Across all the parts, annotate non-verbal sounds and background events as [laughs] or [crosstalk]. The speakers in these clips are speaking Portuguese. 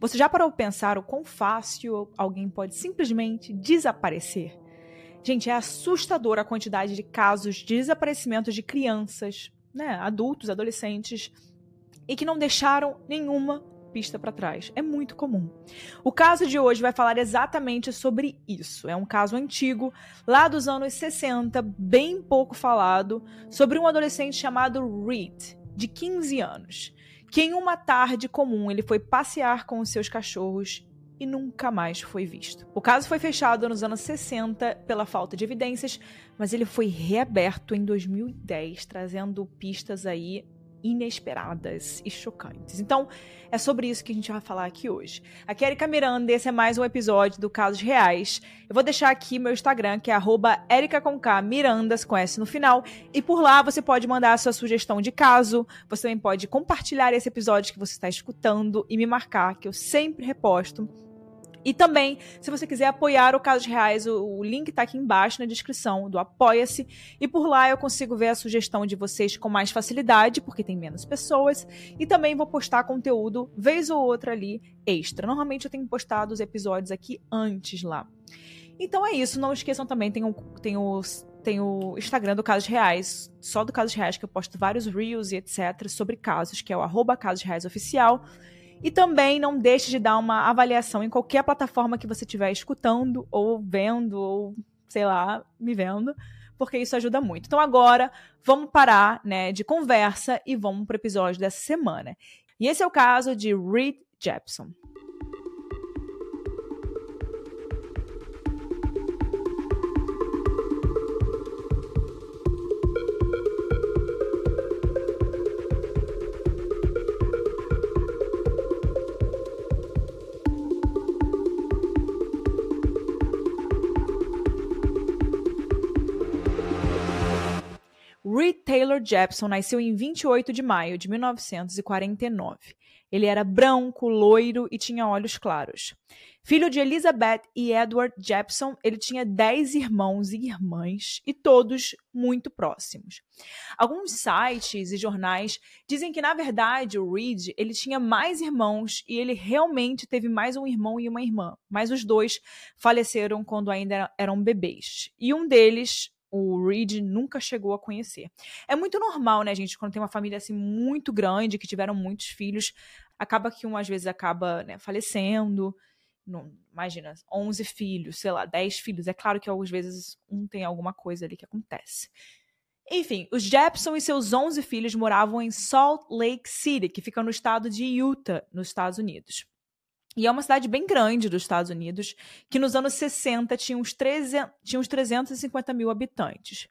Você já parou para pensar o quão fácil alguém pode simplesmente desaparecer? Gente, é assustadora a quantidade de casos de desaparecimento de crianças, né, adultos, adolescentes, e que não deixaram nenhuma pista para trás. É muito comum. O caso de hoje vai falar exatamente sobre isso. É um caso antigo, lá dos anos 60, bem pouco falado, sobre um adolescente chamado Reed, de 15 anos que em uma tarde comum ele foi passear com os seus cachorros e nunca mais foi visto. O caso foi fechado nos anos 60 pela falta de evidências, mas ele foi reaberto em 2010, trazendo pistas aí inesperadas e chocantes. Então, é sobre isso que a gente vai falar aqui hoje. Aqui é Erika Miranda, esse é mais um episódio do Casos Reais. Eu vou deixar aqui meu Instagram, que é @erica_mirandas com S no final, e por lá você pode mandar a sua sugestão de caso, você também pode compartilhar esse episódio que você está escutando e me marcar, que eu sempre reposto e também, se você quiser apoiar o Casos Reais, o, o link está aqui embaixo na descrição do Apoia-se. E por lá eu consigo ver a sugestão de vocês com mais facilidade, porque tem menos pessoas. E também vou postar conteúdo, vez ou outra ali, extra. Normalmente eu tenho postado os episódios aqui antes lá. Então é isso. Não esqueçam também, tem o, tem o, tem o Instagram do Casos Reais, só do Casos Reais, que eu posto vários reels e etc. sobre casos, que é o arroba Casos Reais Oficial. E também não deixe de dar uma avaliação em qualquer plataforma que você estiver escutando, ou vendo, ou sei lá, me vendo, porque isso ajuda muito. Então agora vamos parar né, de conversa e vamos para o episódio dessa semana. E esse é o caso de Reed Jepson. Taylor Jepson nasceu em 28 de maio de 1949. Ele era branco, loiro e tinha olhos claros. Filho de Elizabeth e Edward Jepson, ele tinha 10 irmãos e irmãs, e todos muito próximos. Alguns sites e jornais dizem que, na verdade, o Reed ele tinha mais irmãos e ele realmente teve mais um irmão e uma irmã, mas os dois faleceram quando ainda eram bebês. E um deles o Reed nunca chegou a conhecer. É muito normal, né, gente, quando tem uma família assim muito grande, que tiveram muitos filhos, acaba que um às vezes acaba né, falecendo. Não, imagina, 11 filhos, sei lá, 10 filhos. É claro que às vezes um tem alguma coisa ali que acontece. Enfim, os Jepson e seus 11 filhos moravam em Salt Lake City, que fica no estado de Utah, nos Estados Unidos. E é uma cidade bem grande dos Estados Unidos, que nos anos 60 tinha uns, 300, tinha uns 350 mil habitantes.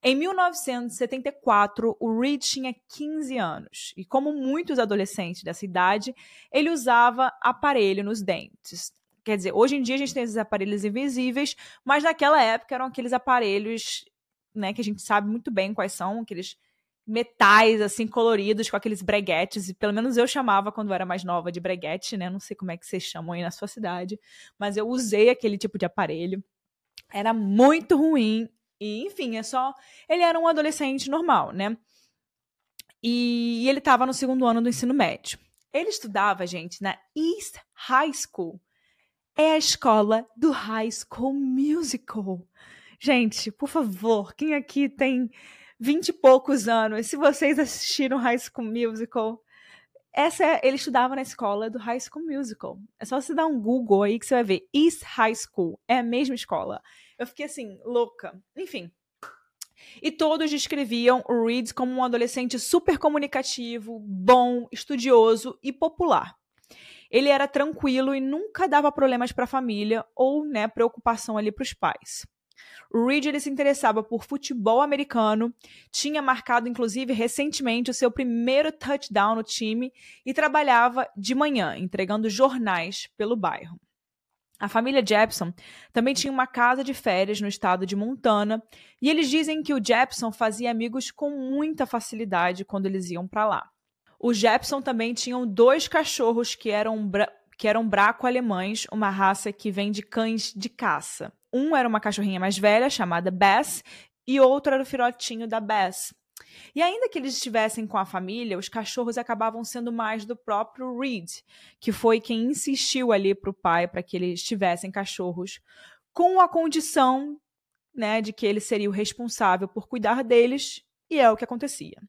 Em 1974, o Reed tinha 15 anos e, como muitos adolescentes dessa idade, ele usava aparelho nos dentes. Quer dizer, hoje em dia a gente tem esses aparelhos invisíveis, mas naquela época eram aqueles aparelhos né, que a gente sabe muito bem quais são, aqueles metais, assim, coloridos, com aqueles breguetes, e pelo menos eu chamava quando eu era mais nova de breguete, né? Não sei como é que vocês chamam aí na sua cidade, mas eu usei aquele tipo de aparelho. Era muito ruim, e enfim, é só. Ele era um adolescente normal, né? E ele estava no segundo ano do ensino médio. Ele estudava, gente, na East High School. É a escola do High School Musical. Gente, por favor, quem aqui tem vinte e poucos anos, se vocês assistiram High School Musical, essa é, ele estudava na escola do High School Musical. É só você dar um Google aí que você vai ver. East High School. É a mesma escola. Eu fiquei assim, louca. Enfim. E todos descreviam o Reed como um adolescente super comunicativo, bom, estudioso e popular. Ele era tranquilo e nunca dava problemas para a família ou né, preocupação ali para os pais. O Reed ele se interessava por futebol americano, tinha marcado inclusive recentemente o seu primeiro touchdown no time e trabalhava de manhã entregando jornais pelo bairro. A família Jepson também tinha uma casa de férias no estado de Montana, e eles dizem que o Jepson fazia amigos com muita facilidade quando eles iam para lá. Os Jepson também tinham dois cachorros que eram, que eram braco-alemães, uma raça que vem de cães de caça. Um era uma cachorrinha mais velha, chamada Bess, e outro era o filhotinho da Bess. E ainda que eles estivessem com a família, os cachorros acabavam sendo mais do próprio Reed, que foi quem insistiu ali para o pai para que eles tivessem cachorros, com a condição né, de que ele seria o responsável por cuidar deles, e é o que acontecia.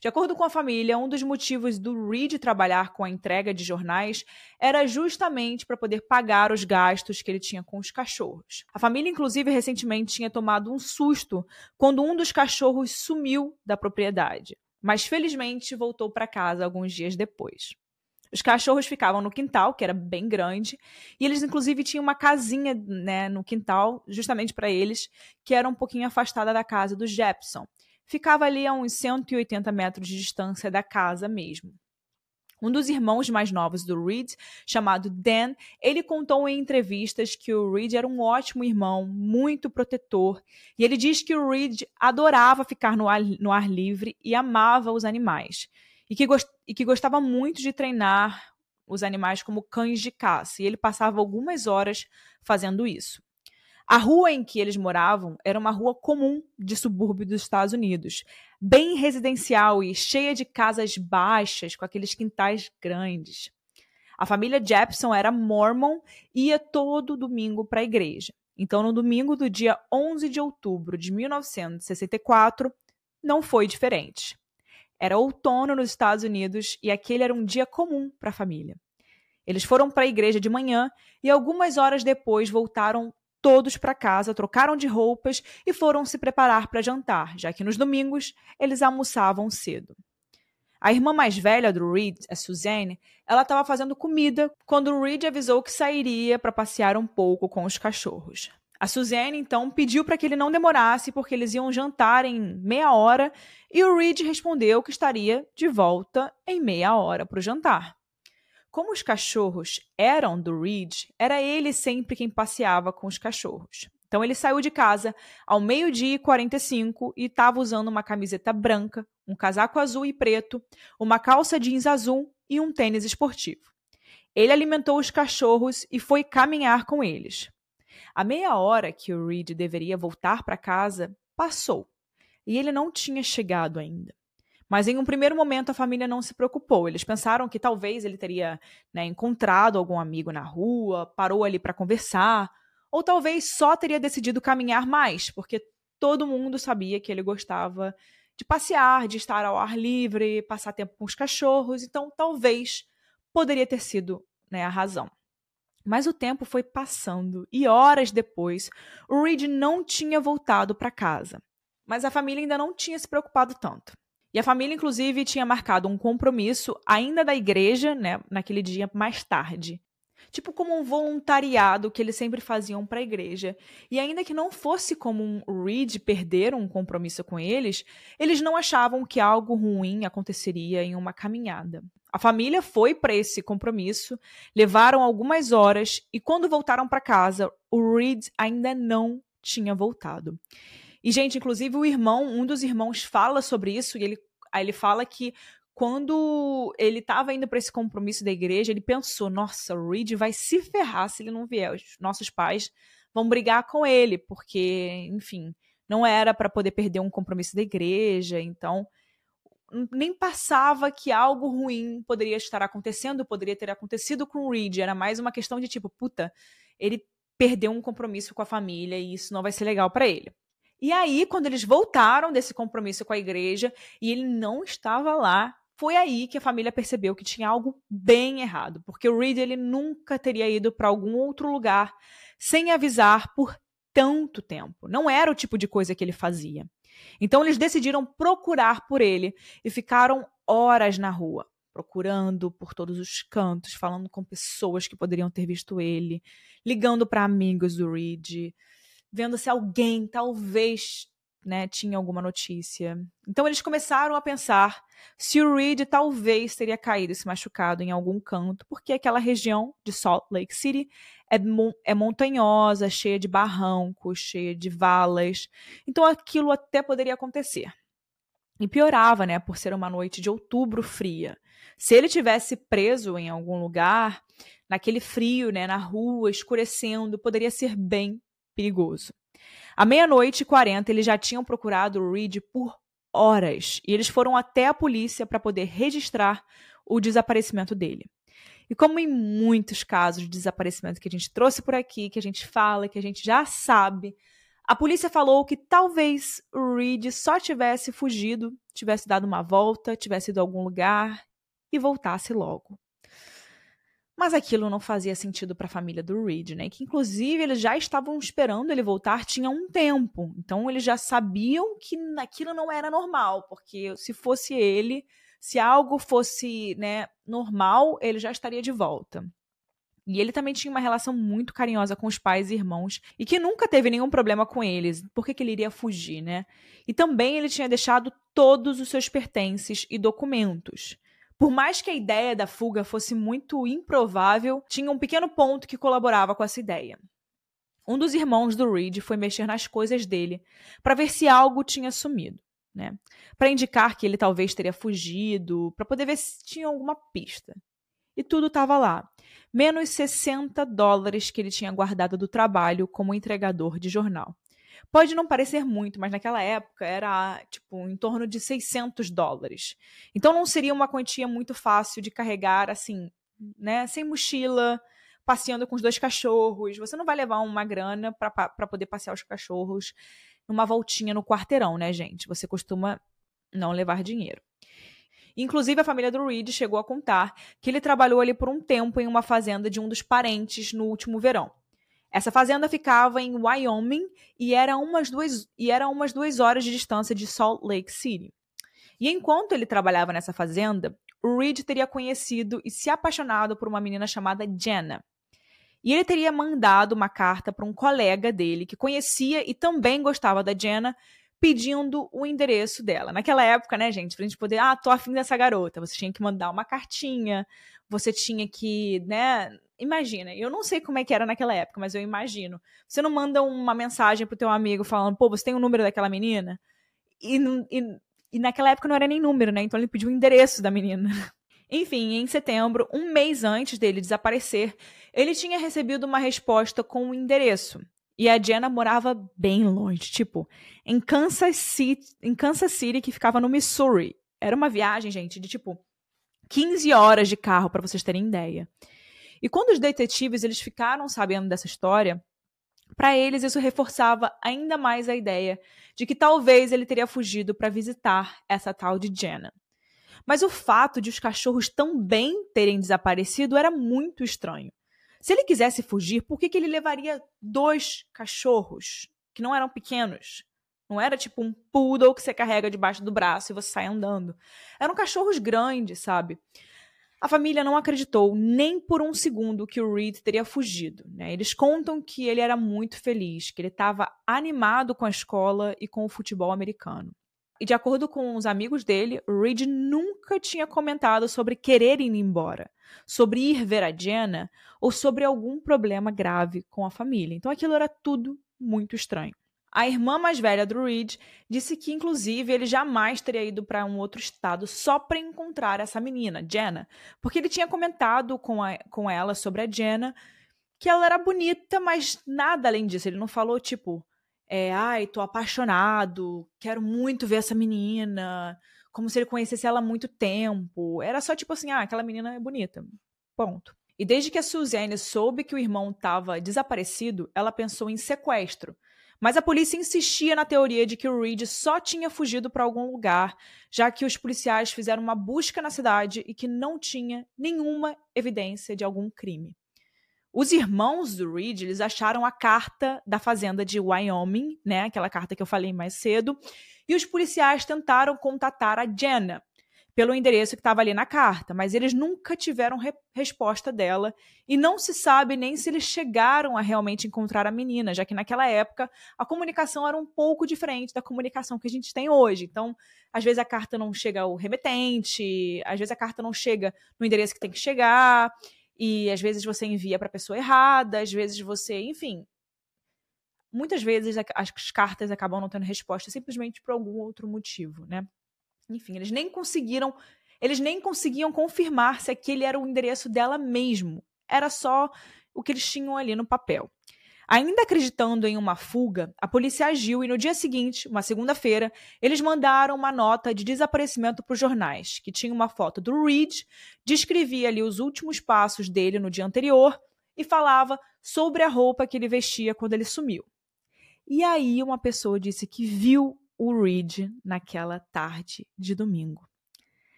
De acordo com a família, um dos motivos do Reed trabalhar com a entrega de jornais era justamente para poder pagar os gastos que ele tinha com os cachorros. A família, inclusive, recentemente tinha tomado um susto quando um dos cachorros sumiu da propriedade, mas felizmente voltou para casa alguns dias depois. Os cachorros ficavam no quintal, que era bem grande, e eles inclusive tinham uma casinha né, no quintal, justamente para eles, que era um pouquinho afastada da casa do Jepson ficava ali a uns 180 metros de distância da casa mesmo. Um dos irmãos mais novos do Reed, chamado Dan, ele contou em entrevistas que o Reed era um ótimo irmão, muito protetor, e ele diz que o Reed adorava ficar no ar, no ar livre e amava os animais, e que, e que gostava muito de treinar os animais como cães de caça, e ele passava algumas horas fazendo isso. A rua em que eles moravam era uma rua comum de subúrbio dos Estados Unidos, bem residencial e cheia de casas baixas com aqueles quintais grandes. A família Jepson era mormon e ia todo domingo para a igreja. Então, no domingo do dia 11 de outubro de 1964, não foi diferente. Era outono nos Estados Unidos e aquele era um dia comum para a família. Eles foram para a igreja de manhã e algumas horas depois voltaram todos para casa, trocaram de roupas e foram se preparar para jantar, já que nos domingos eles almoçavam cedo. A irmã mais velha do Reed, a Suzanne, ela estava fazendo comida quando o Reed avisou que sairia para passear um pouco com os cachorros. A Suzanne então pediu para que ele não demorasse porque eles iam jantar em meia hora e o Reed respondeu que estaria de volta em meia hora para o jantar. Como os cachorros eram do Reed, era ele sempre quem passeava com os cachorros. Então ele saiu de casa ao meio-dia e 45 e estava usando uma camiseta branca, um casaco azul e preto, uma calça jeans azul e um tênis esportivo. Ele alimentou os cachorros e foi caminhar com eles. A meia hora que o Reed deveria voltar para casa passou e ele não tinha chegado ainda. Mas em um primeiro momento a família não se preocupou. Eles pensaram que talvez ele teria né, encontrado algum amigo na rua, parou ali para conversar, ou talvez só teria decidido caminhar mais, porque todo mundo sabia que ele gostava de passear, de estar ao ar livre, passar tempo com os cachorros, então talvez poderia ter sido né, a razão. Mas o tempo foi passando e horas depois, o Reed não tinha voltado para casa. Mas a família ainda não tinha se preocupado tanto. E a família, inclusive, tinha marcado um compromisso ainda da igreja, né, naquele dia mais tarde. Tipo como um voluntariado que eles sempre faziam para a igreja. E ainda que não fosse como um Reed perder um compromisso com eles, eles não achavam que algo ruim aconteceria em uma caminhada. A família foi para esse compromisso, levaram algumas horas e quando voltaram para casa, o Reed ainda não tinha voltado. E, gente, inclusive o irmão, um dos irmãos fala sobre isso, e ele, aí ele fala que quando ele estava indo para esse compromisso da igreja, ele pensou: nossa, o Reed vai se ferrar se ele não vier. Os nossos pais vão brigar com ele, porque, enfim, não era para poder perder um compromisso da igreja, então nem passava que algo ruim poderia estar acontecendo, poderia ter acontecido com o Reed. Era mais uma questão de tipo, puta, ele perdeu um compromisso com a família e isso não vai ser legal para ele. E aí, quando eles voltaram desse compromisso com a igreja e ele não estava lá, foi aí que a família percebeu que tinha algo bem errado, porque o Reed ele nunca teria ido para algum outro lugar sem avisar por tanto tempo. Não era o tipo de coisa que ele fazia. Então eles decidiram procurar por ele e ficaram horas na rua, procurando por todos os cantos, falando com pessoas que poderiam ter visto ele, ligando para amigos do Reed, vendo se alguém talvez né, tinha alguma notícia. Então eles começaram a pensar se o Reed talvez teria caído e se machucado em algum canto, porque aquela região de Salt Lake City é, é montanhosa, cheia de barrancos, cheia de valas. Então aquilo até poderia acontecer. E piorava, né, por ser uma noite de outubro fria. Se ele tivesse preso em algum lugar, naquele frio, né, na rua, escurecendo, poderia ser bem perigoso. À meia-noite e quarenta, eles já tinham procurado o Reed por horas e eles foram até a polícia para poder registrar o desaparecimento dele. E como em muitos casos de desaparecimento que a gente trouxe por aqui, que a gente fala, que a gente já sabe, a polícia falou que talvez o Reed só tivesse fugido, tivesse dado uma volta, tivesse ido a algum lugar e voltasse logo. Mas aquilo não fazia sentido para a família do Reed, né? Que inclusive eles já estavam esperando ele voltar tinha um tempo. Então eles já sabiam que aquilo não era normal, porque se fosse ele, se algo fosse, né, normal, ele já estaria de volta. E ele também tinha uma relação muito carinhosa com os pais e irmãos e que nunca teve nenhum problema com eles. Por que, que ele iria fugir, né? E também ele tinha deixado todos os seus pertences e documentos. Por mais que a ideia da fuga fosse muito improvável, tinha um pequeno ponto que colaborava com essa ideia. Um dos irmãos do Reed foi mexer nas coisas dele para ver se algo tinha sumido, né? Para indicar que ele talvez teria fugido, para poder ver se tinha alguma pista. E tudo estava lá, menos 60 dólares que ele tinha guardado do trabalho como entregador de jornal. Pode não parecer muito, mas naquela época era tipo em torno de 600 dólares. Então não seria uma quantia muito fácil de carregar assim, né, sem mochila, passeando com os dois cachorros. Você não vai levar uma grana para poder passear os cachorros numa voltinha no quarteirão, né, gente? Você costuma não levar dinheiro. Inclusive, a família do Reed chegou a contar que ele trabalhou ali por um tempo em uma fazenda de um dos parentes no último verão. Essa fazenda ficava em Wyoming e era umas duas, e era umas duas horas de distância de Salt Lake City. E enquanto ele trabalhava nessa fazenda, o Reed teria conhecido e se apaixonado por uma menina chamada Jenna. E ele teria mandado uma carta para um colega dele que conhecia e também gostava da Jenna, pedindo o endereço dela. Naquela época, né, gente, pra gente poder, ah, tô afim dessa garota, você tinha que mandar uma cartinha, você tinha que, né, imagina, eu não sei como é que era naquela época, mas eu imagino. Você não manda uma mensagem pro teu amigo falando, pô, você tem o um número daquela menina? E, e, e naquela época não era nem número, né? Então ele pediu o endereço da menina. [laughs] Enfim, em setembro, um mês antes dele desaparecer, ele tinha recebido uma resposta com o um endereço. E a Jenna morava bem longe, tipo, em Kansas City, em Kansas City, que ficava no Missouri. Era uma viagem, gente, de tipo 15 horas de carro, para vocês terem ideia. E quando os detetives eles ficaram sabendo dessa história, para eles isso reforçava ainda mais a ideia de que talvez ele teria fugido para visitar essa tal de Jenna. Mas o fato de os cachorros também terem desaparecido era muito estranho. Se ele quisesse fugir, por que, que ele levaria dois cachorros que não eram pequenos? Não era tipo um poodle que você carrega debaixo do braço e você sai andando. Eram cachorros grandes, sabe? A família não acreditou nem por um segundo que o Reed teria fugido. Né? Eles contam que ele era muito feliz, que ele estava animado com a escola e com o futebol americano. E de acordo com os amigos dele, Reed nunca tinha comentado sobre querer ir embora, sobre ir ver a Jenna ou sobre algum problema grave com a família. Então aquilo era tudo muito estranho. A irmã mais velha do Reed disse que, inclusive, ele jamais teria ido para um outro estado só para encontrar essa menina, Jenna, porque ele tinha comentado com, a, com ela sobre a Jenna que ela era bonita, mas nada além disso. Ele não falou, tipo, é, ai, tô apaixonado, quero muito ver essa menina, como se ele conhecesse ela há muito tempo. Era só tipo assim, ah, aquela menina é bonita. Ponto. E desde que a Suzanne soube que o irmão estava desaparecido, ela pensou em sequestro Mas a polícia insistia na teoria de que o Reed só tinha fugido para algum lugar, já que os policiais fizeram uma busca na cidade e que não tinha nenhuma evidência de algum crime. Os irmãos do Reed, eles acharam a carta da fazenda de Wyoming, né, aquela carta que eu falei mais cedo, e os policiais tentaram contatar a Jenna pelo endereço que estava ali na carta, mas eles nunca tiveram re resposta dela e não se sabe nem se eles chegaram a realmente encontrar a menina, já que naquela época a comunicação era um pouco diferente da comunicação que a gente tem hoje. Então, às vezes a carta não chega ao remetente, às vezes a carta não chega no endereço que tem que chegar. E às vezes você envia para a pessoa errada, às vezes você, enfim. Muitas vezes as cartas acabam não tendo resposta simplesmente por algum outro motivo, né? Enfim, eles nem conseguiram, eles nem conseguiam confirmar se aquele era o endereço dela mesmo. Era só o que eles tinham ali no papel. Ainda acreditando em uma fuga, a polícia agiu e no dia seguinte, uma segunda-feira, eles mandaram uma nota de desaparecimento para os jornais, que tinha uma foto do Reed, descrevia ali os últimos passos dele no dia anterior e falava sobre a roupa que ele vestia quando ele sumiu. E aí uma pessoa disse que viu o Reed naquela tarde de domingo.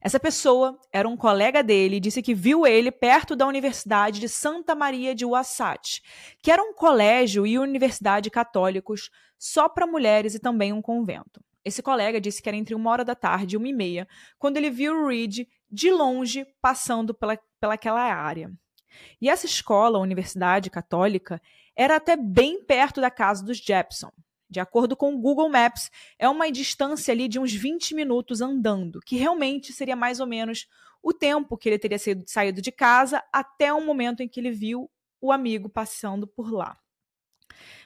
Essa pessoa era um colega dele e disse que viu ele perto da Universidade de Santa Maria de Wasatch, que era um colégio e universidade católicos só para mulheres e também um convento. Esse colega disse que era entre uma hora da tarde e uma e meia, quando ele viu o Reed de longe passando pela, pelaquela área. E essa escola, a Universidade Católica, era até bem perto da casa dos Jepson. De acordo com o Google Maps, é uma distância ali de uns 20 minutos andando, que realmente seria mais ou menos o tempo que ele teria saído de casa até o momento em que ele viu o amigo passando por lá.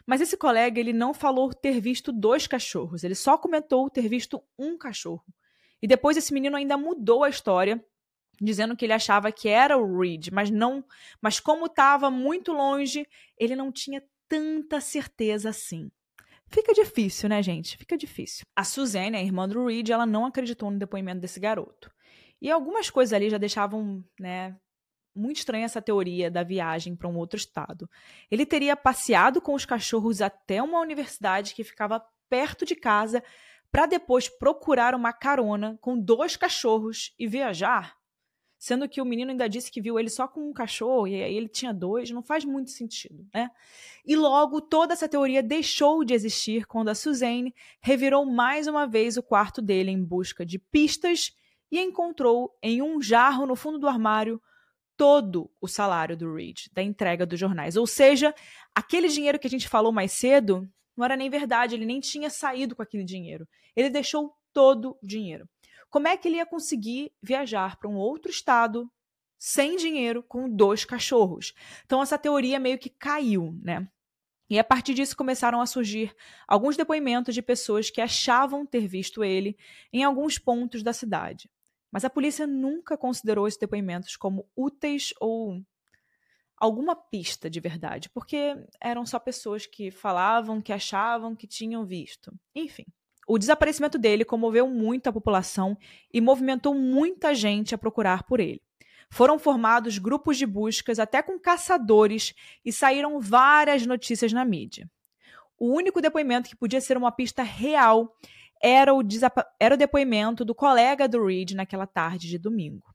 Mas esse colega ele não falou ter visto dois cachorros, ele só comentou ter visto um cachorro. E depois esse menino ainda mudou a história, dizendo que ele achava que era o Reed, mas não, mas como estava muito longe, ele não tinha tanta certeza assim. Fica difícil, né, gente? Fica difícil. A Suzanne, a irmã do Reed, ela não acreditou no depoimento desse garoto. E algumas coisas ali já deixavam, né, muito estranha essa teoria da viagem para um outro estado. Ele teria passeado com os cachorros até uma universidade que ficava perto de casa para depois procurar uma carona com dois cachorros e viajar sendo que o menino ainda disse que viu ele só com um cachorro e aí ele tinha dois, não faz muito sentido, né? E logo toda essa teoria deixou de existir quando a Suzanne revirou mais uma vez o quarto dele em busca de pistas e encontrou em um jarro no fundo do armário todo o salário do Reed, da entrega dos jornais. Ou seja, aquele dinheiro que a gente falou mais cedo não era nem verdade, ele nem tinha saído com aquele dinheiro. Ele deixou todo o dinheiro como é que ele ia conseguir viajar para um outro estado sem dinheiro com dois cachorros? Então essa teoria meio que caiu, né? E a partir disso começaram a surgir alguns depoimentos de pessoas que achavam ter visto ele em alguns pontos da cidade. Mas a polícia nunca considerou esses depoimentos como úteis ou alguma pista de verdade, porque eram só pessoas que falavam, que achavam que tinham visto. Enfim. O desaparecimento dele comoveu muito a população e movimentou muita gente a procurar por ele. Foram formados grupos de buscas, até com caçadores, e saíram várias notícias na mídia. O único depoimento que podia ser uma pista real era o, era o depoimento do colega do Reed naquela tarde de domingo.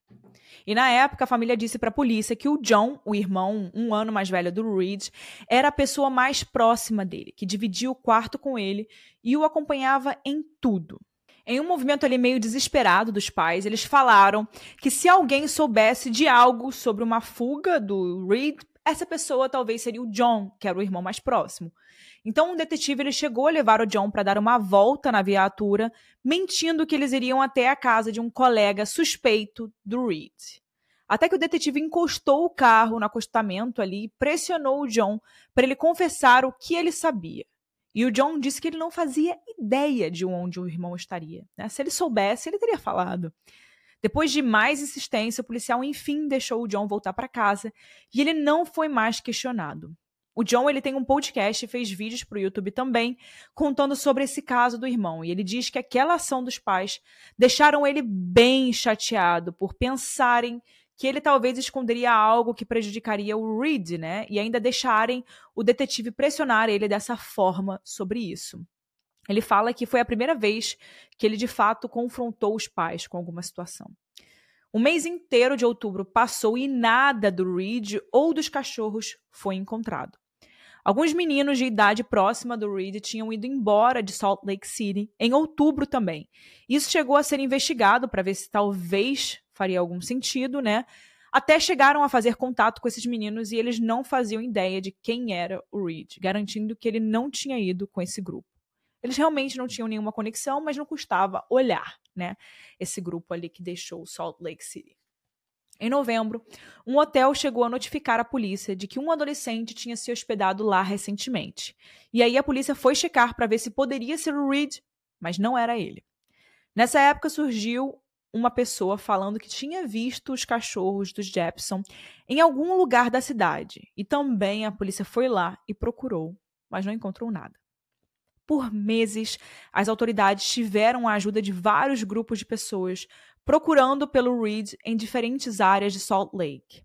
E na época, a família disse para a polícia que o John, o irmão um ano mais velho do Reed, era a pessoa mais próxima dele, que dividia o quarto com ele e o acompanhava em tudo. Em um movimento ali meio desesperado dos pais, eles falaram que se alguém soubesse de algo sobre uma fuga do Reed, essa pessoa talvez seria o John, que era o irmão mais próximo. Então, um detetive ele chegou a levar o John para dar uma volta na viatura, mentindo que eles iriam até a casa de um colega suspeito do Reed. Até que o detetive encostou o carro no acostamento ali e pressionou o John para ele confessar o que ele sabia. E o John disse que ele não fazia ideia de onde o irmão estaria. Né? Se ele soubesse, ele teria falado. Depois de mais insistência, o policial enfim deixou o John voltar para casa e ele não foi mais questionado. O John ele tem um podcast e fez vídeos para o YouTube também, contando sobre esse caso do irmão. E ele diz que aquela ação dos pais deixaram ele bem chateado por pensarem que ele talvez esconderia algo que prejudicaria o Reed, né? E ainda deixarem o detetive pressionar ele dessa forma sobre isso. Ele fala que foi a primeira vez que ele de fato confrontou os pais com alguma situação. O mês inteiro de outubro passou e nada do Reed ou dos cachorros foi encontrado. Alguns meninos de idade próxima do Reed tinham ido embora de Salt Lake City em outubro também. Isso chegou a ser investigado para ver se talvez faria algum sentido, né? Até chegaram a fazer contato com esses meninos e eles não faziam ideia de quem era o Reed, garantindo que ele não tinha ido com esse grupo. Eles realmente não tinham nenhuma conexão, mas não custava olhar, né? Esse grupo ali que deixou Salt Lake City. Em novembro, um hotel chegou a notificar a polícia de que um adolescente tinha se hospedado lá recentemente. E aí a polícia foi checar para ver se poderia ser o Reed, mas não era ele. Nessa época surgiu uma pessoa falando que tinha visto os cachorros dos Jepson em algum lugar da cidade. E também a polícia foi lá e procurou, mas não encontrou nada. Por meses, as autoridades tiveram a ajuda de vários grupos de pessoas procurando pelo Reed em diferentes áreas de Salt Lake.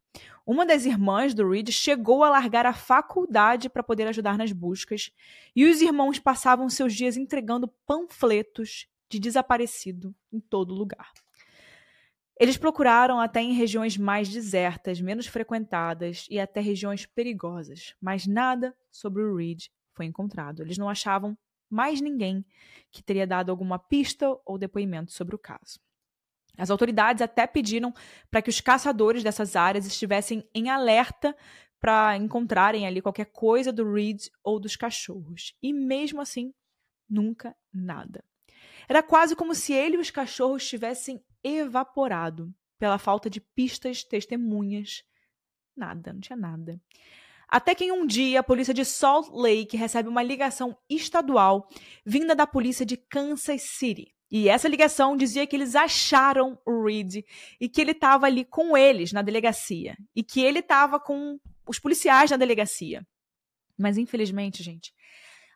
Uma das irmãs do Reed chegou a largar a faculdade para poder ajudar nas buscas, e os irmãos passavam seus dias entregando panfletos de desaparecido em todo lugar. Eles procuraram até em regiões mais desertas, menos frequentadas e até regiões perigosas, mas nada sobre o Reed foi encontrado. Eles não achavam mais ninguém que teria dado alguma pista ou depoimento sobre o caso. As autoridades até pediram para que os caçadores dessas áreas estivessem em alerta para encontrarem ali qualquer coisa do Reed ou dos cachorros. E mesmo assim, nunca nada. Era quase como se ele e os cachorros tivessem evaporado pela falta de pistas, testemunhas. Nada, não tinha nada. Até que em um dia a polícia de Salt Lake recebe uma ligação estadual vinda da polícia de Kansas City. E essa ligação dizia que eles acharam o Reed e que ele estava ali com eles na delegacia. E que ele estava com os policiais na delegacia. Mas infelizmente, gente,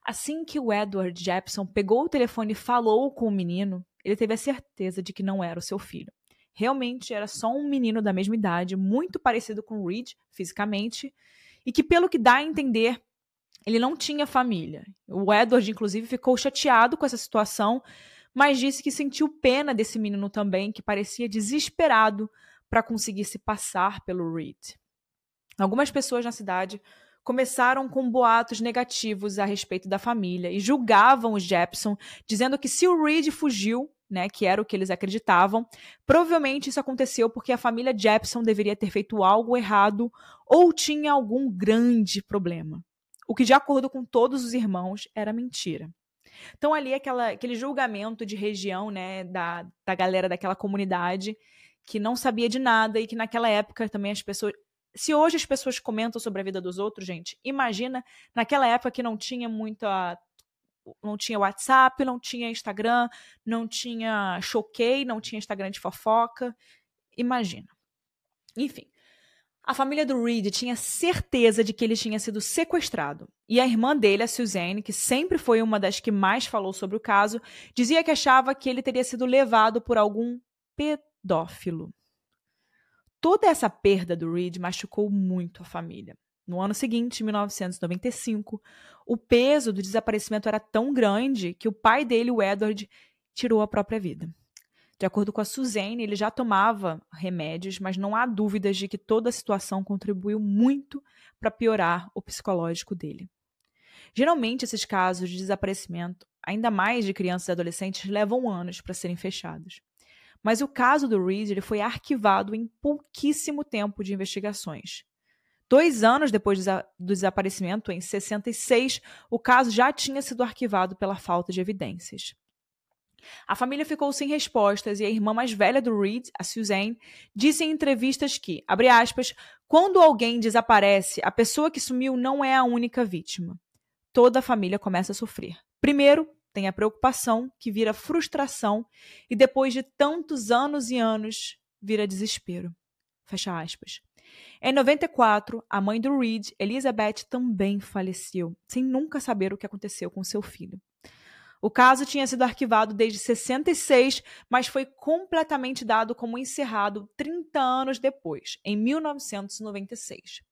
assim que o Edward Jepson pegou o telefone e falou com o menino, ele teve a certeza de que não era o seu filho. Realmente era só um menino da mesma idade, muito parecido com o Reed fisicamente, e que, pelo que dá a entender, ele não tinha família. O Edward, inclusive, ficou chateado com essa situação mas disse que sentiu pena desse menino também, que parecia desesperado para conseguir se passar pelo Reed. Algumas pessoas na cidade começaram com boatos negativos a respeito da família e julgavam os Jepson, dizendo que se o Reed fugiu, né, que era o que eles acreditavam, provavelmente isso aconteceu porque a família Jepson deveria ter feito algo errado ou tinha algum grande problema. O que, de acordo com todos os irmãos, era mentira. Então, ali, aquela, aquele julgamento de região, né, da, da galera daquela comunidade que não sabia de nada e que naquela época também as pessoas. Se hoje as pessoas comentam sobre a vida dos outros, gente, imagina naquela época que não tinha muita. Não tinha WhatsApp, não tinha Instagram, não tinha Choquei, não tinha Instagram de fofoca. Imagina. Enfim, a família do Reed tinha certeza de que ele tinha sido sequestrado. E a irmã dele, a Suzanne, que sempre foi uma das que mais falou sobre o caso, dizia que achava que ele teria sido levado por algum pedófilo. Toda essa perda do Reed machucou muito a família. No ano seguinte, 1995, o peso do desaparecimento era tão grande que o pai dele, o Edward, tirou a própria vida. De acordo com a Suzane, ele já tomava remédios, mas não há dúvidas de que toda a situação contribuiu muito para piorar o psicológico dele. Geralmente, esses casos de desaparecimento, ainda mais de crianças e adolescentes, levam anos para serem fechados. Mas o caso do Reed ele foi arquivado em pouquíssimo tempo de investigações. Dois anos depois do desaparecimento, em 66, o caso já tinha sido arquivado pela falta de evidências. A família ficou sem respostas e a irmã mais velha do Reed, a Suzanne, disse em entrevistas que, abre aspas, quando alguém desaparece, a pessoa que sumiu não é a única vítima. Toda a família começa a sofrer. Primeiro, tem a preocupação, que vira frustração, e depois de tantos anos e anos, vira desespero. Fecha aspas. Em 94, a mãe do Reed, Elizabeth, também faleceu, sem nunca saber o que aconteceu com seu filho. O caso tinha sido arquivado desde 66, mas foi completamente dado como encerrado 30 anos depois, em 1996.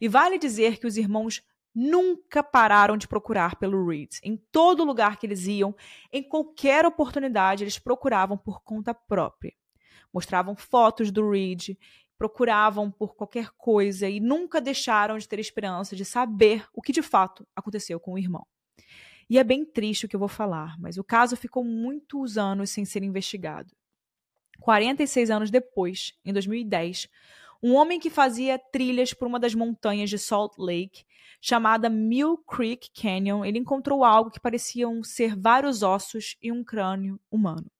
E vale dizer que os irmãos nunca pararam de procurar pelo Reed. Em todo lugar que eles iam, em qualquer oportunidade, eles procuravam por conta própria. Mostravam fotos do Reed, procuravam por qualquer coisa e nunca deixaram de ter esperança de saber o que de fato aconteceu com o irmão. E é bem triste o que eu vou falar, mas o caso ficou muitos anos sem ser investigado. 46 anos depois, em 2010, um homem que fazia trilhas por uma das montanhas de Salt Lake, chamada Mill Creek Canyon, ele encontrou algo que pareciam ser vários ossos e um crânio humano.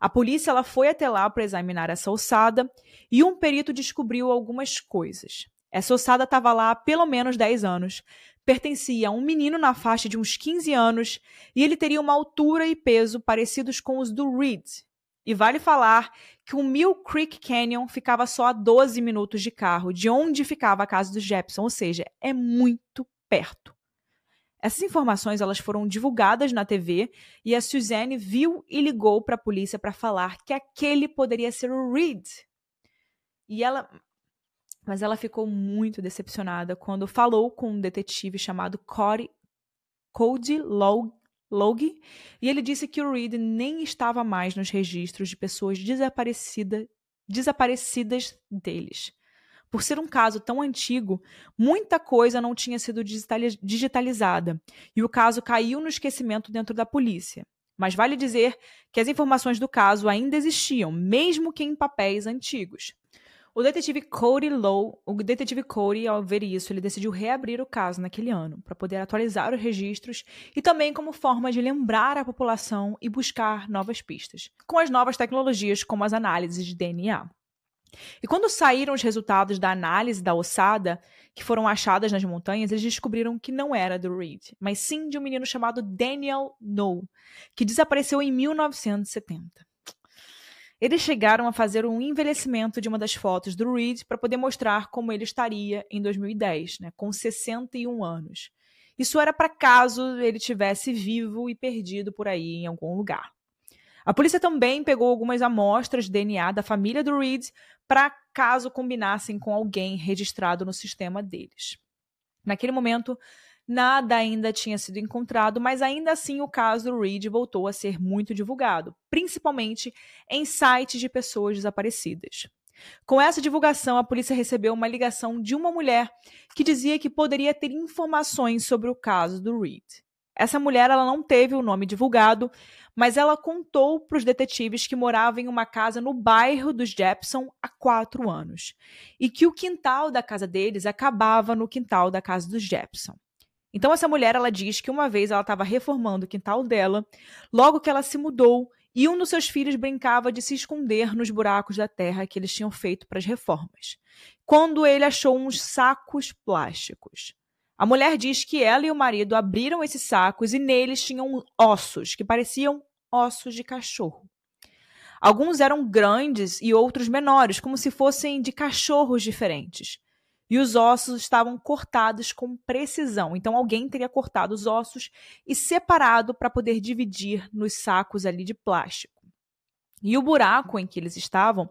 A polícia ela foi até lá para examinar essa ossada e um perito descobriu algumas coisas. Essa ossada estava lá há pelo menos 10 anos, pertencia a um menino na faixa de uns 15 anos e ele teria uma altura e peso parecidos com os do Reed. E vale falar que o Mill Creek Canyon ficava só a 12 minutos de carro de onde ficava a casa do Jepson, ou seja, é muito perto. Essas informações elas foram divulgadas na TV e a Suzanne viu e ligou para a polícia para falar que aquele poderia ser o Reed. E ela, mas ela ficou muito decepcionada quando falou com um detetive chamado Cody, Cody Log, Log, e ele disse que o Reed nem estava mais nos registros de pessoas desaparecida, desaparecidas deles. Por ser um caso tão antigo, muita coisa não tinha sido digitalizada e o caso caiu no esquecimento dentro da polícia. Mas vale dizer que as informações do caso ainda existiam, mesmo que em papéis antigos. O detetive Cody Lowe, o detetive Cody, ao ver isso, ele decidiu reabrir o caso naquele ano, para poder atualizar os registros e também como forma de lembrar a população e buscar novas pistas, com as novas tecnologias como as análises de DNA. E quando saíram os resultados da análise da ossada, que foram achadas nas montanhas, eles descobriram que não era do Reed, mas sim de um menino chamado Daniel No, que desapareceu em 1970. Eles chegaram a fazer um envelhecimento de uma das fotos do Reed para poder mostrar como ele estaria em 2010, né, com 61 anos. Isso era para caso ele tivesse vivo e perdido por aí em algum lugar. A polícia também pegou algumas amostras de DNA da família do Reed para caso combinassem com alguém registrado no sistema deles. Naquele momento, Nada ainda tinha sido encontrado, mas ainda assim o caso Reed voltou a ser muito divulgado, principalmente em sites de pessoas desaparecidas. Com essa divulgação, a polícia recebeu uma ligação de uma mulher que dizia que poderia ter informações sobre o caso do Reed. Essa mulher ela não teve o nome divulgado, mas ela contou para os detetives que morava em uma casa no bairro dos Jepson há quatro anos e que o quintal da casa deles acabava no quintal da casa dos Jepson. Então essa mulher ela diz que uma vez ela estava reformando o quintal dela, logo que ela se mudou e um dos seus filhos brincava de se esconder nos buracos da terra que eles tinham feito para as reformas. Quando ele achou uns sacos plásticos. A mulher diz que ela e o marido abriram esses sacos e neles tinham ossos que pareciam ossos de cachorro. Alguns eram grandes e outros menores, como se fossem de cachorros diferentes e os ossos estavam cortados com precisão. Então alguém teria cortado os ossos e separado para poder dividir nos sacos ali de plástico. E o buraco em que eles estavam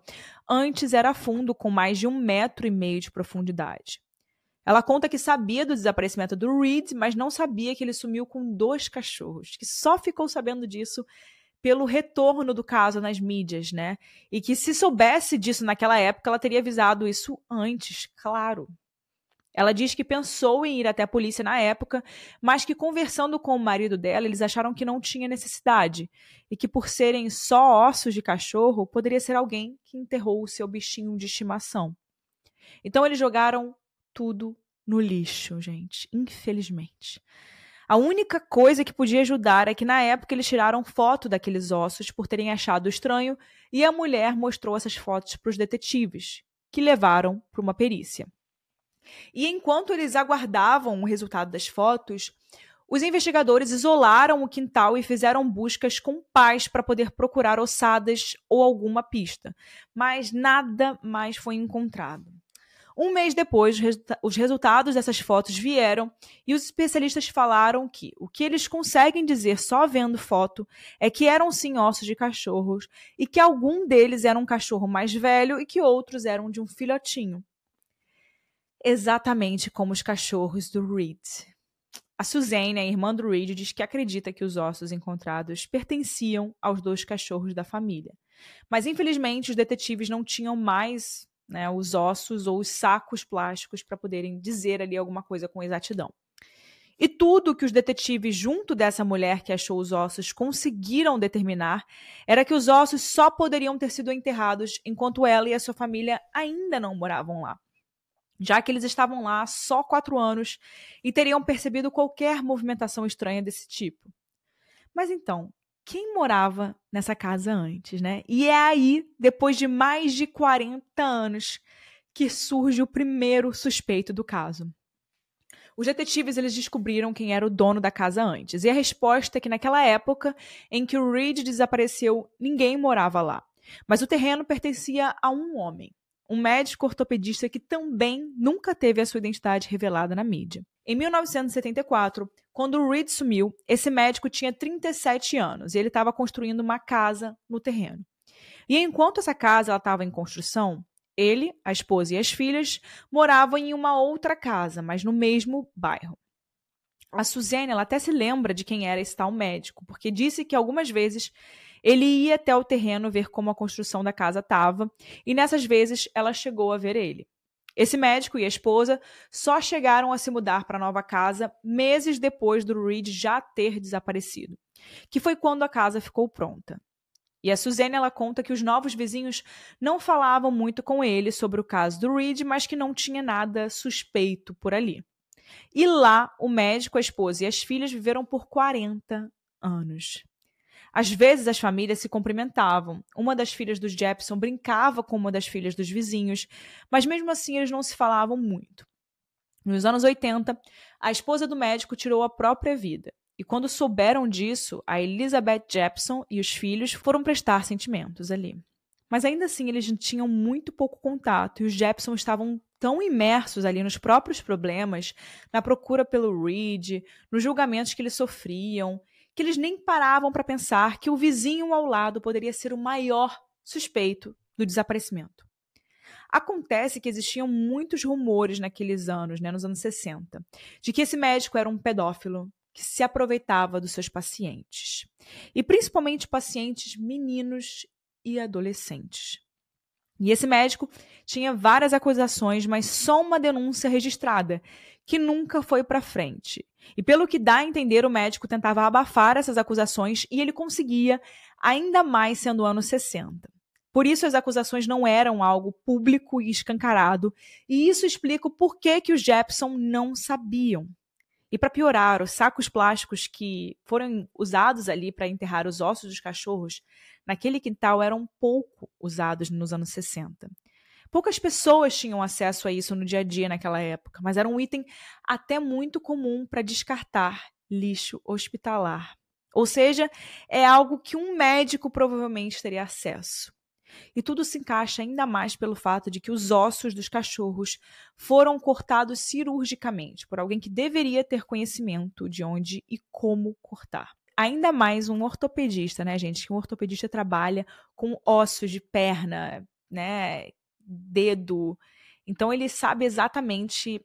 antes era fundo, com mais de um metro e meio de profundidade. Ela conta que sabia do desaparecimento do Reed, mas não sabia que ele sumiu com dois cachorros, que só ficou sabendo disso pelo retorno do caso nas mídias, né? E que se soubesse disso naquela época, ela teria avisado isso antes, claro. Ela diz que pensou em ir até a polícia na época, mas que conversando com o marido dela, eles acharam que não tinha necessidade e que por serem só ossos de cachorro, poderia ser alguém que enterrou o seu bichinho de estimação. Então eles jogaram tudo no lixo, gente, infelizmente. A única coisa que podia ajudar é que na época eles tiraram foto daqueles ossos por terem achado estranho e a mulher mostrou essas fotos para os detetives, que levaram para uma perícia. E enquanto eles aguardavam o resultado das fotos, os investigadores isolaram o quintal e fizeram buscas com pás para poder procurar ossadas ou alguma pista, mas nada mais foi encontrado. Um mês depois, os resultados dessas fotos vieram e os especialistas falaram que o que eles conseguem dizer só vendo foto é que eram sim ossos de cachorros e que algum deles era um cachorro mais velho e que outros eram de um filhotinho. Exatamente como os cachorros do Reed. A Suzanne, a irmã do Reed, diz que acredita que os ossos encontrados pertenciam aos dois cachorros da família. Mas infelizmente os detetives não tinham mais né, os ossos ou os sacos plásticos para poderem dizer ali alguma coisa com exatidão. E tudo que os detetives, junto dessa mulher que achou os ossos, conseguiram determinar era que os ossos só poderiam ter sido enterrados enquanto ela e a sua família ainda não moravam lá. Já que eles estavam lá só quatro anos e teriam percebido qualquer movimentação estranha desse tipo. Mas então, quem morava nessa casa antes, né? E é aí, depois de mais de 40 anos, que surge o primeiro suspeito do caso. Os detetives eles descobriram quem era o dono da casa antes. E a resposta é que naquela época em que o Reed desapareceu, ninguém morava lá. Mas o terreno pertencia a um homem, um médico ortopedista que também nunca teve a sua identidade revelada na mídia. Em 1974, quando o Reed sumiu, esse médico tinha 37 anos e ele estava construindo uma casa no terreno. E enquanto essa casa estava em construção, ele, a esposa e as filhas moravam em uma outra casa, mas no mesmo bairro. A Suzane ela até se lembra de quem era esse tal médico, porque disse que algumas vezes ele ia até o terreno ver como a construção da casa estava, e nessas vezes ela chegou a ver ele. Esse médico e a esposa só chegaram a se mudar para a nova casa meses depois do Reed já ter desaparecido, que foi quando a casa ficou pronta. E a Suzane ela conta que os novos vizinhos não falavam muito com ele sobre o caso do Reed, mas que não tinha nada suspeito por ali. E lá, o médico, a esposa e as filhas viveram por 40 anos. Às vezes as famílias se cumprimentavam. Uma das filhas dos Jepson brincava com uma das filhas dos vizinhos, mas mesmo assim eles não se falavam muito. Nos anos 80, a esposa do médico tirou a própria vida. E quando souberam disso, a Elizabeth Jepson e os filhos foram prestar sentimentos ali. Mas ainda assim, eles tinham muito pouco contato e os Jepson estavam tão imersos ali nos próprios problemas, na procura pelo Reed, nos julgamentos que eles sofriam, que eles nem paravam para pensar que o vizinho ao lado poderia ser o maior suspeito do desaparecimento. Acontece que existiam muitos rumores naqueles anos, né, nos anos 60, de que esse médico era um pedófilo que se aproveitava dos seus pacientes, e principalmente pacientes meninos e adolescentes. E esse médico tinha várias acusações, mas só uma denúncia registrada, que nunca foi para frente. E pelo que dá a entender, o médico tentava abafar essas acusações e ele conseguia, ainda mais sendo o ano 60. Por isso as acusações não eram algo público e escancarado, e isso explica o porquê que os Jepson não sabiam. E para piorar, os sacos plásticos que foram usados ali para enterrar os ossos dos cachorros naquele quintal eram pouco usados nos anos 60. Poucas pessoas tinham acesso a isso no dia a dia naquela época, mas era um item até muito comum para descartar lixo hospitalar. Ou seja, é algo que um médico provavelmente teria acesso. E tudo se encaixa ainda mais pelo fato de que os ossos dos cachorros foram cortados cirurgicamente por alguém que deveria ter conhecimento de onde e como cortar. Ainda mais um ortopedista, né, gente? Que um ortopedista trabalha com ossos de perna, né? Dedo. Então ele sabe exatamente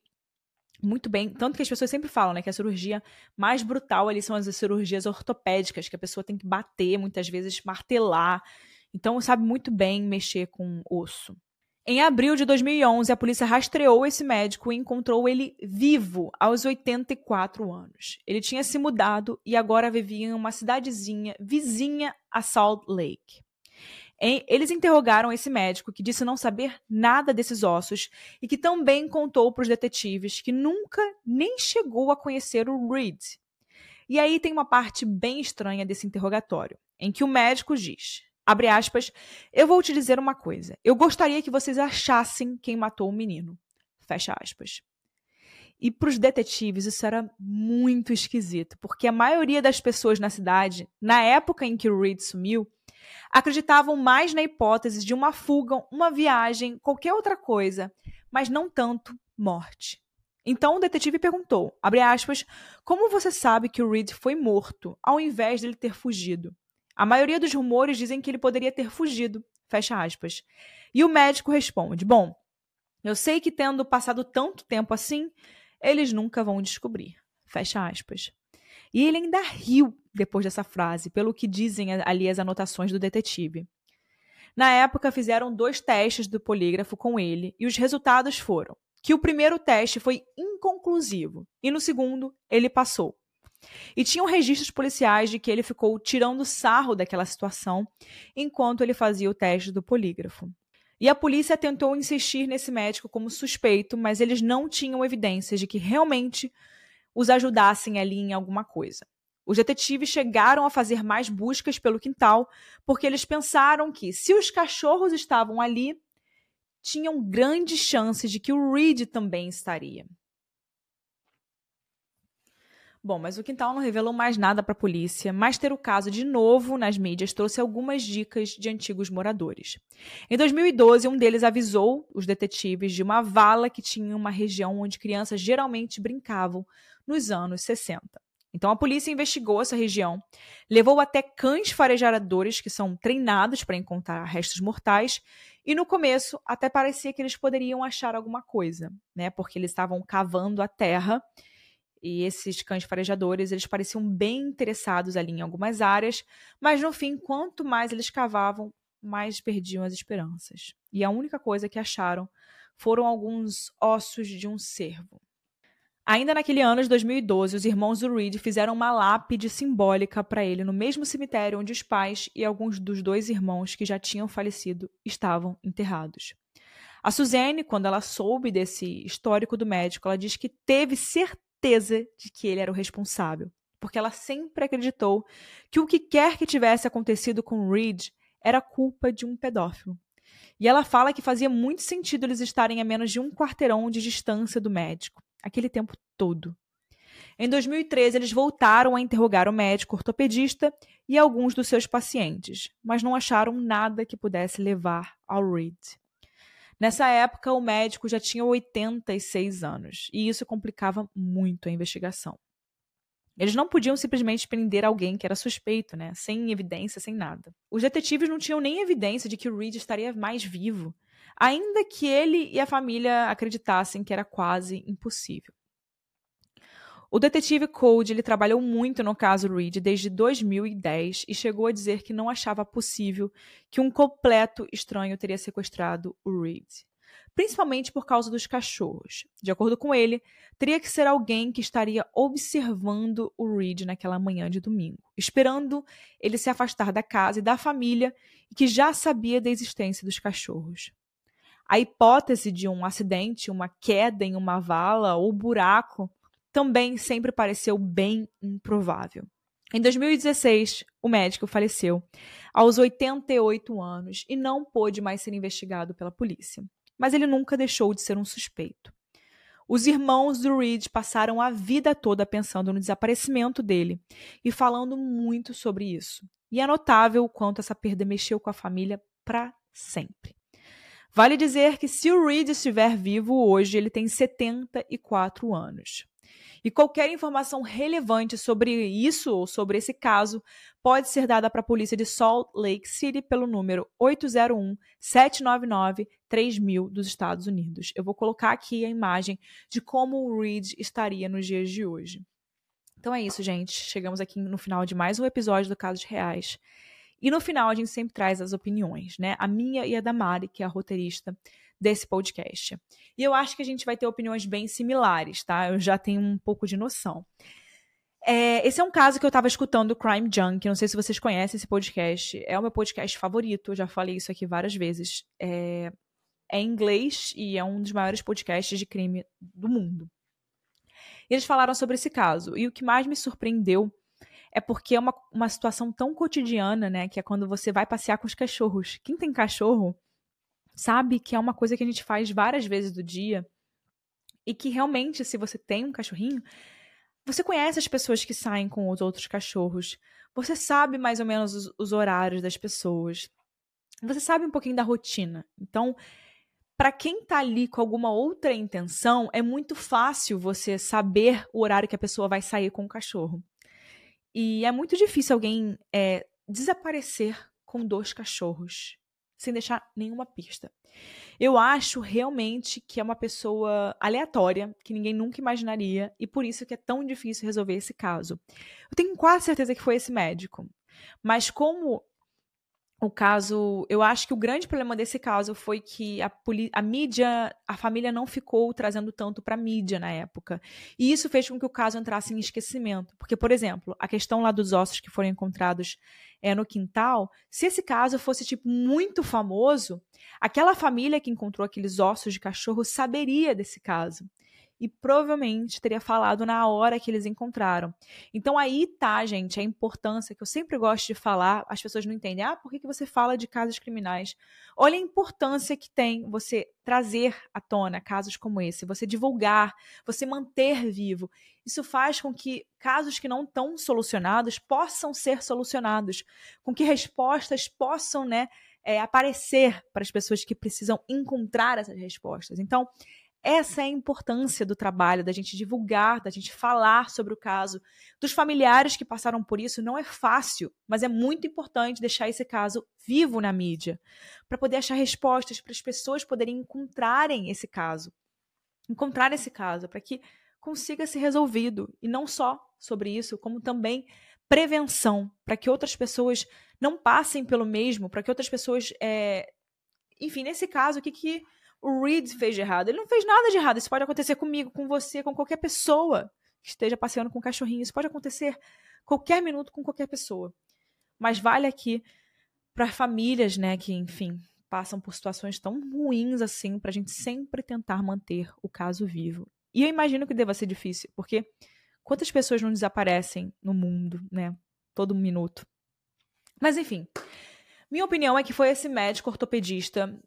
muito bem, tanto que as pessoas sempre falam, né, que a cirurgia mais brutal ali são as cirurgias ortopédicas, que a pessoa tem que bater, muitas vezes martelar. Então sabe muito bem mexer com osso. Em abril de 2011, a polícia rastreou esse médico e encontrou ele vivo aos 84 anos. Ele tinha se mudado e agora vivia em uma cidadezinha vizinha a Salt Lake. Eles interrogaram esse médico que disse não saber nada desses ossos e que também contou para os detetives que nunca nem chegou a conhecer o Reed. E aí tem uma parte bem estranha desse interrogatório, em que o médico diz: abre aspas, eu vou te dizer uma coisa. Eu gostaria que vocês achassem quem matou o menino. Fecha aspas. E para os detetives isso era muito esquisito, porque a maioria das pessoas na cidade, na época em que o Reed sumiu, acreditavam mais na hipótese de uma fuga, uma viagem, qualquer outra coisa. mas não tanto morte. Então o detetive perguntou, aspas, como você sabe que o Reed foi morto, ao invés dele ter fugido? A maioria dos rumores dizem que ele poderia ter fugido, fecha aspas. E o médico responde, bom, eu sei que tendo passado tanto tempo assim, eles nunca vão descobrir, fecha aspas. E ele ainda riu depois dessa frase, pelo que dizem ali as anotações do detetive. Na época, fizeram dois testes do polígrafo com ele e os resultados foram que o primeiro teste foi inconclusivo e no segundo ele passou. E tinham registros policiais de que ele ficou tirando sarro daquela situação enquanto ele fazia o teste do polígrafo. E a polícia tentou insistir nesse médico como suspeito, mas eles não tinham evidências de que realmente os ajudassem ali em alguma coisa. Os detetives chegaram a fazer mais buscas pelo quintal, porque eles pensaram que, se os cachorros estavam ali, tinham grandes chances de que o Reed também estaria. Bom, mas o quintal não revelou mais nada para a polícia, mas ter o caso de novo nas mídias trouxe algumas dicas de antigos moradores. Em 2012, um deles avisou os detetives de uma vala que tinha uma região onde crianças geralmente brincavam nos anos 60. Então a polícia investigou essa região, levou até cães farejadores que são treinados para encontrar restos mortais, e no começo até parecia que eles poderiam achar alguma coisa, né? Porque eles estavam cavando a terra e esses cães farejadores, eles pareciam bem interessados ali em algumas áreas, mas no fim, quanto mais eles cavavam, mais perdiam as esperanças. E a única coisa que acharam foram alguns ossos de um cervo. Ainda naquele ano de 2012, os irmãos Reed fizeram uma lápide simbólica para ele no mesmo cemitério onde os pais e alguns dos dois irmãos que já tinham falecido estavam enterrados. A Suzanne, quando ela soube desse histórico do médico, ela diz que teve certeza de que ele era o responsável, porque ela sempre acreditou que o que quer que tivesse acontecido com Reed era culpa de um pedófilo. E ela fala que fazia muito sentido eles estarem a menos de um quarteirão de distância do médico aquele tempo todo. Em 2013, eles voltaram a interrogar o médico ortopedista e alguns dos seus pacientes, mas não acharam nada que pudesse levar ao Reed. Nessa época, o médico já tinha 86 anos e isso complicava muito a investigação. Eles não podiam simplesmente prender alguém que era suspeito, né? Sem evidência, sem nada. Os detetives não tinham nem evidência de que o Reed estaria mais vivo ainda que ele e a família acreditassem que era quase impossível. O detetive Code ele trabalhou muito no caso Reed desde 2010 e chegou a dizer que não achava possível que um completo estranho teria sequestrado o Reed, principalmente por causa dos cachorros. De acordo com ele, teria que ser alguém que estaria observando o Reed naquela manhã de domingo, esperando ele se afastar da casa e da família e que já sabia da existência dos cachorros. A hipótese de um acidente, uma queda em uma vala ou buraco também sempre pareceu bem improvável. Em 2016, o médico faleceu aos 88 anos e não pôde mais ser investigado pela polícia. Mas ele nunca deixou de ser um suspeito. Os irmãos do Reed passaram a vida toda pensando no desaparecimento dele e falando muito sobre isso. E é notável o quanto essa perda mexeu com a família para sempre. Vale dizer que se o Reed estiver vivo hoje, ele tem 74 anos. E qualquer informação relevante sobre isso ou sobre esse caso pode ser dada para a polícia de Salt Lake City pelo número 801-799-3000 dos Estados Unidos. Eu vou colocar aqui a imagem de como o Reed estaria nos dias de hoje. Então é isso, gente. Chegamos aqui no final de mais um episódio do Casos Reais. E no final a gente sempre traz as opiniões, né? A minha e a da Mari, que é a roteirista desse podcast. E eu acho que a gente vai ter opiniões bem similares, tá? Eu já tenho um pouco de noção. É, esse é um caso que eu estava escutando o Crime Junk. Não sei se vocês conhecem esse podcast. É o meu podcast favorito. Eu já falei isso aqui várias vezes. É, é em inglês e é um dos maiores podcasts de crime do mundo. eles falaram sobre esse caso. E o que mais me surpreendeu é porque é uma, uma situação tão cotidiana, né? Que é quando você vai passear com os cachorros. Quem tem cachorro sabe que é uma coisa que a gente faz várias vezes do dia e que realmente, se você tem um cachorrinho, você conhece as pessoas que saem com os outros cachorros. Você sabe mais ou menos os, os horários das pessoas. Você sabe um pouquinho da rotina. Então, para quem está ali com alguma outra intenção, é muito fácil você saber o horário que a pessoa vai sair com o cachorro. E é muito difícil alguém é, desaparecer com dois cachorros, sem deixar nenhuma pista. Eu acho realmente que é uma pessoa aleatória, que ninguém nunca imaginaria, e por isso que é tão difícil resolver esse caso. Eu tenho quase certeza que foi esse médico. Mas como o caso, eu acho que o grande problema desse caso foi que a, a mídia, a família não ficou trazendo tanto para a mídia na época. E isso fez com que o caso entrasse em esquecimento. Porque, por exemplo, a questão lá dos ossos que foram encontrados é, no quintal, se esse caso fosse tipo muito famoso, aquela família que encontrou aqueles ossos de cachorro saberia desse caso e provavelmente teria falado na hora que eles encontraram. Então aí tá, gente, a importância que eu sempre gosto de falar, as pessoas não entendem. Ah, por que, que você fala de casos criminais? Olha a importância que tem você trazer à tona casos como esse, você divulgar, você manter vivo. Isso faz com que casos que não estão solucionados possam ser solucionados, com que respostas possam, né, é, aparecer para as pessoas que precisam encontrar essas respostas. Então, essa é a importância do trabalho, da gente divulgar, da gente falar sobre o caso. Dos familiares que passaram por isso, não é fácil, mas é muito importante deixar esse caso vivo na mídia, para poder achar respostas, para as pessoas poderem encontrarem esse caso. Encontrar esse caso, para que consiga ser resolvido. E não só sobre isso, como também prevenção, para que outras pessoas não passem pelo mesmo, para que outras pessoas. É... Enfim, nesse caso, o que, que o Reed fez de errado. Ele não fez nada de errado. Isso pode acontecer comigo, com você, com qualquer pessoa que esteja passeando com um cachorrinho. Isso pode acontecer qualquer minuto com qualquer pessoa. Mas vale aqui para famílias, né, que, enfim, passam por situações tão ruins assim, para a gente sempre tentar manter o caso vivo. E eu imagino que deva ser difícil, porque quantas pessoas não desaparecem no mundo, né, todo minuto. Mas enfim, minha opinião é que foi esse médico ortopedista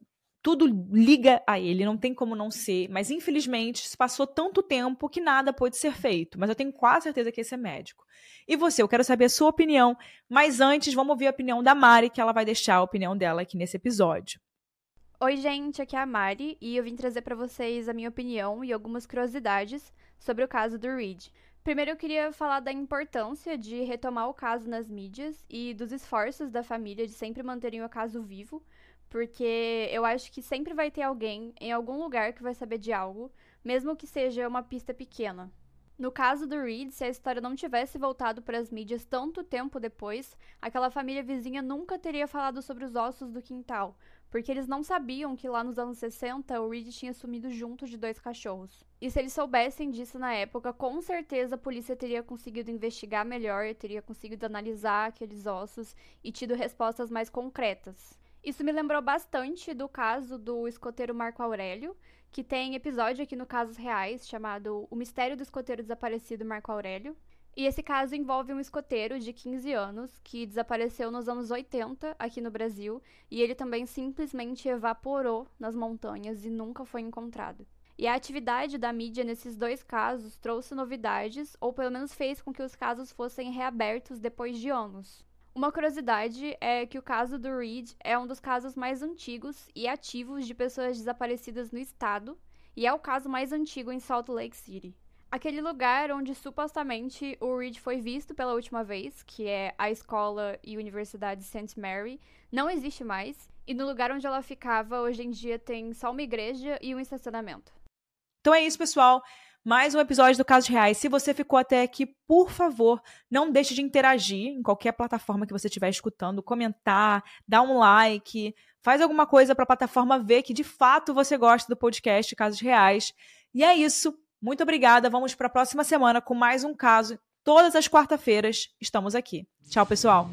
tudo liga a ele, não tem como não ser, mas infelizmente se passou tanto tempo que nada pôde ser feito. Mas eu tenho quase certeza que esse é médico. E você, eu quero saber a sua opinião, mas antes vamos ouvir a opinião da Mari, que ela vai deixar a opinião dela aqui nesse episódio. Oi, gente, aqui é a Mari e eu vim trazer para vocês a minha opinião e algumas curiosidades sobre o caso do Reed. Primeiro, eu queria falar da importância de retomar o caso nas mídias e dos esforços da família de sempre manterem o caso vivo, porque eu acho que sempre vai ter alguém em algum lugar que vai saber de algo, mesmo que seja uma pista pequena. No caso do Reed, se a história não tivesse voltado para as mídias tanto tempo depois, aquela família vizinha nunca teria falado sobre os ossos do quintal, porque eles não sabiam que lá nos anos 60 o Reed tinha sumido junto de dois cachorros. E se eles soubessem disso na época, com certeza a polícia teria conseguido investigar melhor, teria conseguido analisar aqueles ossos e tido respostas mais concretas. Isso me lembrou bastante do caso do escoteiro Marco Aurélio, que tem episódio aqui no Casos Reais chamado O Mistério do Escoteiro Desaparecido Marco Aurélio. E esse caso envolve um escoteiro de 15 anos que desapareceu nos anos 80 aqui no Brasil e ele também simplesmente evaporou nas montanhas e nunca foi encontrado. E a atividade da mídia nesses dois casos trouxe novidades, ou pelo menos fez com que os casos fossem reabertos depois de anos. Uma curiosidade é que o caso do Reed é um dos casos mais antigos e ativos de pessoas desaparecidas no estado, e é o caso mais antigo em Salt Lake City. Aquele lugar onde supostamente o Reed foi visto pela última vez, que é a escola e universidade St. Mary, não existe mais, e no lugar onde ela ficava hoje em dia tem só uma igreja e um estacionamento. Então é isso, pessoal mais um episódio do Casos Reais. Se você ficou até aqui, por favor, não deixe de interagir em qualquer plataforma que você estiver escutando, comentar, dar um like, faz alguma coisa para a plataforma ver que de fato você gosta do podcast Casos Reais. E é isso. Muito obrigada. Vamos para a próxima semana com mais um caso. Todas as quarta-feiras estamos aqui. Tchau, pessoal.